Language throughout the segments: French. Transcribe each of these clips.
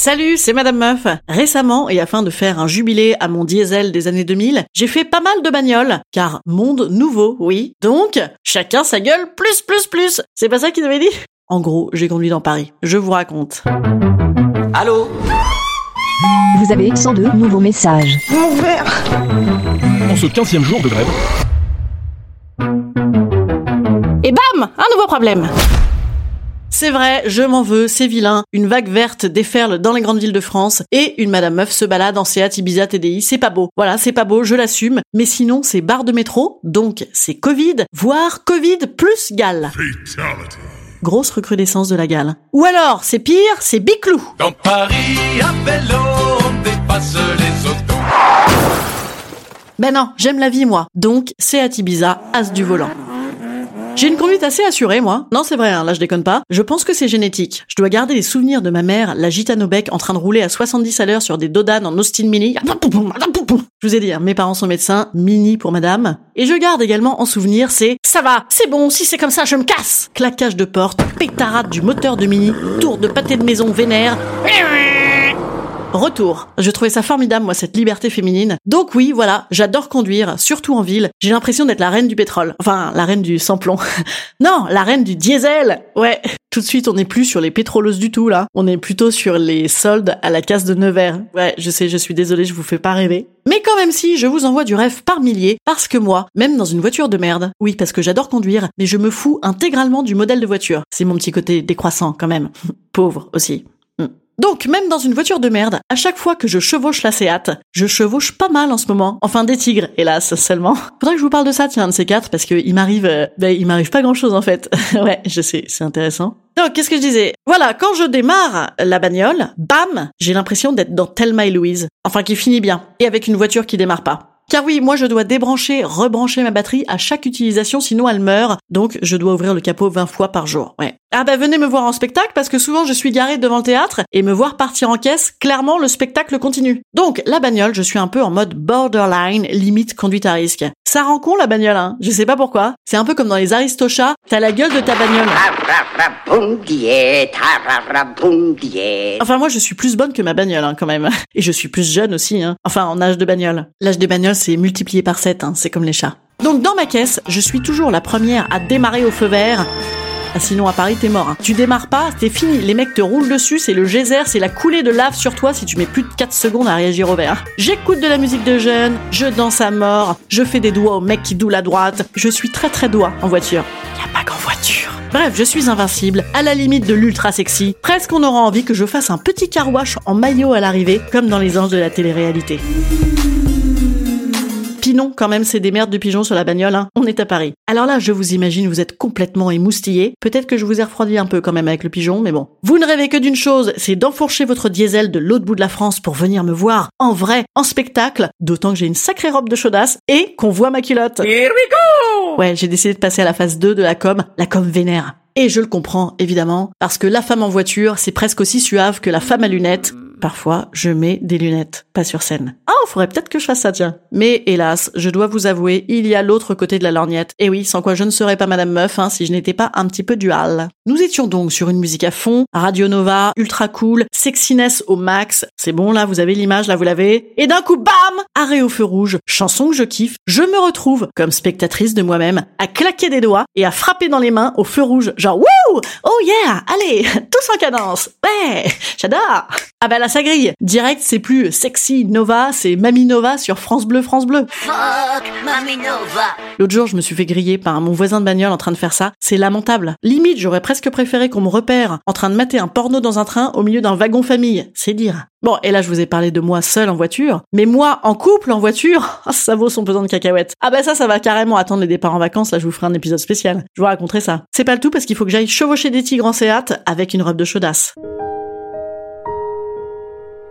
Salut, c'est Madame Meuf. Récemment, et afin de faire un jubilé à mon diesel des années 2000, j'ai fait pas mal de bagnoles. Car monde nouveau, oui. Donc, chacun sa gueule, plus, plus, plus. C'est pas ça qu'il avait dit? En gros, j'ai conduit dans Paris. Je vous raconte. Allô? Vous avez 102 nouveaux messages. En ce 15e jour de grève, Et bam Un nouveau problème c'est vrai, je m'en veux, c'est vilain. Une vague verte déferle dans les grandes villes de France et une madame meuf se balade en Seat Ibiza TDI. C'est pas beau. Voilà, c'est pas beau, je l'assume. Mais sinon, c'est barre de métro, donc c'est Covid, voire Covid plus gale. Grosse recrudescence de la gale. Ou alors, c'est pire, c'est Biclou. Dans Paris, à vélo, on dépasse les autos. Ben non, j'aime la vie moi. Donc, Seat Ibiza, as du volant. J'ai une conduite assez assurée, moi. Non, c'est vrai, hein, là je déconne pas. Je pense que c'est génétique. Je dois garder les souvenirs de ma mère, la gitane au bec, en train de rouler à 70 à l'heure sur des Dodan en Austin Mini. Je vous ai dit, hein, mes parents sont médecins, Mini pour madame. Et je garde également en souvenir c'est ça va, c'est bon, si c'est comme ça, je me casse. Claquage de porte, pétarade du moteur de Mini, tour de pâté de maison vénère. Retour. Je trouvais ça formidable, moi, cette liberté féminine. Donc oui, voilà, j'adore conduire, surtout en ville. J'ai l'impression d'être la reine du pétrole. Enfin, la reine du sans-plomb. non, la reine du diesel. Ouais. Tout de suite, on n'est plus sur les pétroleuses du tout, là. On est plutôt sur les soldes à la casse de Nevers. Ouais, je sais, je suis désolée, je vous fais pas rêver. Mais quand même si, je vous envoie du rêve par milliers, parce que moi, même dans une voiture de merde, oui, parce que j'adore conduire, mais je me fous intégralement du modèle de voiture. C'est mon petit côté décroissant, quand même. Pauvre aussi. Donc, même dans une voiture de merde, à chaque fois que je chevauche la Seat, je chevauche pas mal en ce moment. Enfin, des tigres, hélas, seulement. Faudrait que je vous parle de ça, tiens, de ces quatre, parce que il m'arrive, euh, ben, il m'arrive pas grand chose, en fait. ouais, je sais, c'est intéressant. Donc, qu'est-ce que je disais? Voilà, quand je démarre la bagnole, bam, j'ai l'impression d'être dans Thelma et Louise. Enfin, qui finit bien. Et avec une voiture qui démarre pas. Car oui, moi je dois débrancher, rebrancher ma batterie à chaque utilisation, sinon elle meurt. Donc je dois ouvrir le capot 20 fois par jour. Ouais. Ah bah venez me voir en spectacle parce que souvent je suis garée devant le théâtre et me voir partir en caisse, clairement le spectacle continue. Donc la bagnole, je suis un peu en mode borderline, limite conduite à risque. Ça rend con la bagnole, hein. Je sais pas pourquoi. C'est un peu comme dans les Aristochats, t'as la gueule de ta bagnole. Enfin moi je suis plus bonne que ma bagnole hein, quand même. Et je suis plus jeune aussi, hein. Enfin en âge de bagnole. L'âge des bagnoles c'est multiplié par 7, hein. c'est comme les chats. Donc dans ma caisse, je suis toujours la première à démarrer au feu vert. Ah, sinon à Paris t'es mort. hein. Tu démarres pas, t'es fini. Les mecs te roulent dessus, c'est le geyser, c'est la coulée de lave sur toi si tu mets plus de 4 secondes à réagir au vert. J'écoute de la musique de jeunes, je danse à mort, je fais des doigts au mec qui doule à droite. Je suis très très doigt en voiture. Y a pas qu'en voiture. Bref, je suis invincible, à la limite de l'ultra sexy. Presque on aura envie que je fasse un petit carouache en maillot à l'arrivée, comme dans les anges de la télé-réalité. Pinon, quand même, c'est des merdes de pigeons sur la bagnole, hein. On est à Paris. Alors là, je vous imagine, vous êtes complètement émoustillé. Peut-être que je vous ai refroidi un peu quand même avec le pigeon, mais bon. Vous ne rêvez que d'une chose, c'est d'enfourcher votre diesel de l'autre bout de la France pour venir me voir en vrai, en spectacle, d'autant que j'ai une sacrée robe de chaudasse et qu'on voit ma culotte. Here we go Ouais, j'ai décidé de passer à la phase 2 de la com, la com vénère. Et je le comprends, évidemment, parce que la femme en voiture, c'est presque aussi suave que la femme à lunettes. Parfois, je mets des lunettes, pas sur scène. Ah, faudrait peut-être que je fasse ça, tiens. Mais hélas, je dois vous avouer, il y a l'autre côté de la lorgnette. Et oui, sans quoi je ne serais pas Madame Meuf, hein, si je n'étais pas un petit peu dual. Nous étions donc sur une musique à fond, Radio Nova, ultra cool, sexiness au max. C'est bon, là, vous avez l'image, là, vous l'avez. Et d'un coup, bam Arrêt au feu rouge, chanson que je kiffe, je me retrouve, comme spectatrice de moi-même, à claquer des doigts et à frapper dans les mains au feu rouge, genre wouh Oh yeah Allez, tous en cadence Ouais J'adore Ah bah là, bah ça grille. Direct, c'est plus sexy Nova, c'est Mamie Nova sur France Bleu, France Bleu. Fuck Mamie Nova. L'autre jour, je me suis fait griller par mon voisin de bagnole en train de faire ça. C'est lamentable. Limite, j'aurais presque préféré qu'on me repère en train de mater un porno dans un train au milieu d'un wagon famille. C'est dire. Bon, et là, je vous ai parlé de moi seul en voiture. Mais moi, en couple, en voiture, ça vaut son pesant de cacahuètes. Ah bah ça, ça va carrément attendre les départs en vacances. Là, je vous ferai un épisode spécial. Je vous raconterai ça. C'est pas le tout parce qu'il faut que j'aille chevaucher des tigres en Seat avec une robe de chaudasse.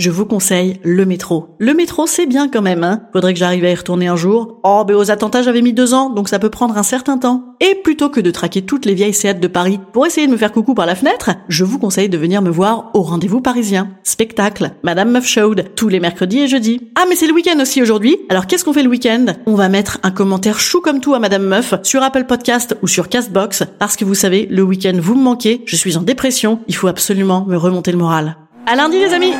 Je vous conseille le métro. Le métro, c'est bien quand même, hein. Faudrait que j'arrive à y retourner un jour. Oh, ben aux attentats, j'avais mis deux ans, donc ça peut prendre un certain temps. Et plutôt que de traquer toutes les vieilles Seat de Paris pour essayer de me faire coucou par la fenêtre, je vous conseille de venir me voir au rendez-vous parisien. Spectacle, Madame Meuf Showed, tous les mercredis et jeudis. Ah, mais c'est le week-end aussi aujourd'hui. Alors qu'est-ce qu'on fait le week-end? On va mettre un commentaire chou comme tout à Madame Meuf sur Apple Podcast ou sur Castbox, parce que vous savez, le week-end vous me manquez, je suis en dépression, il faut absolument me remonter le moral. À lundi les amis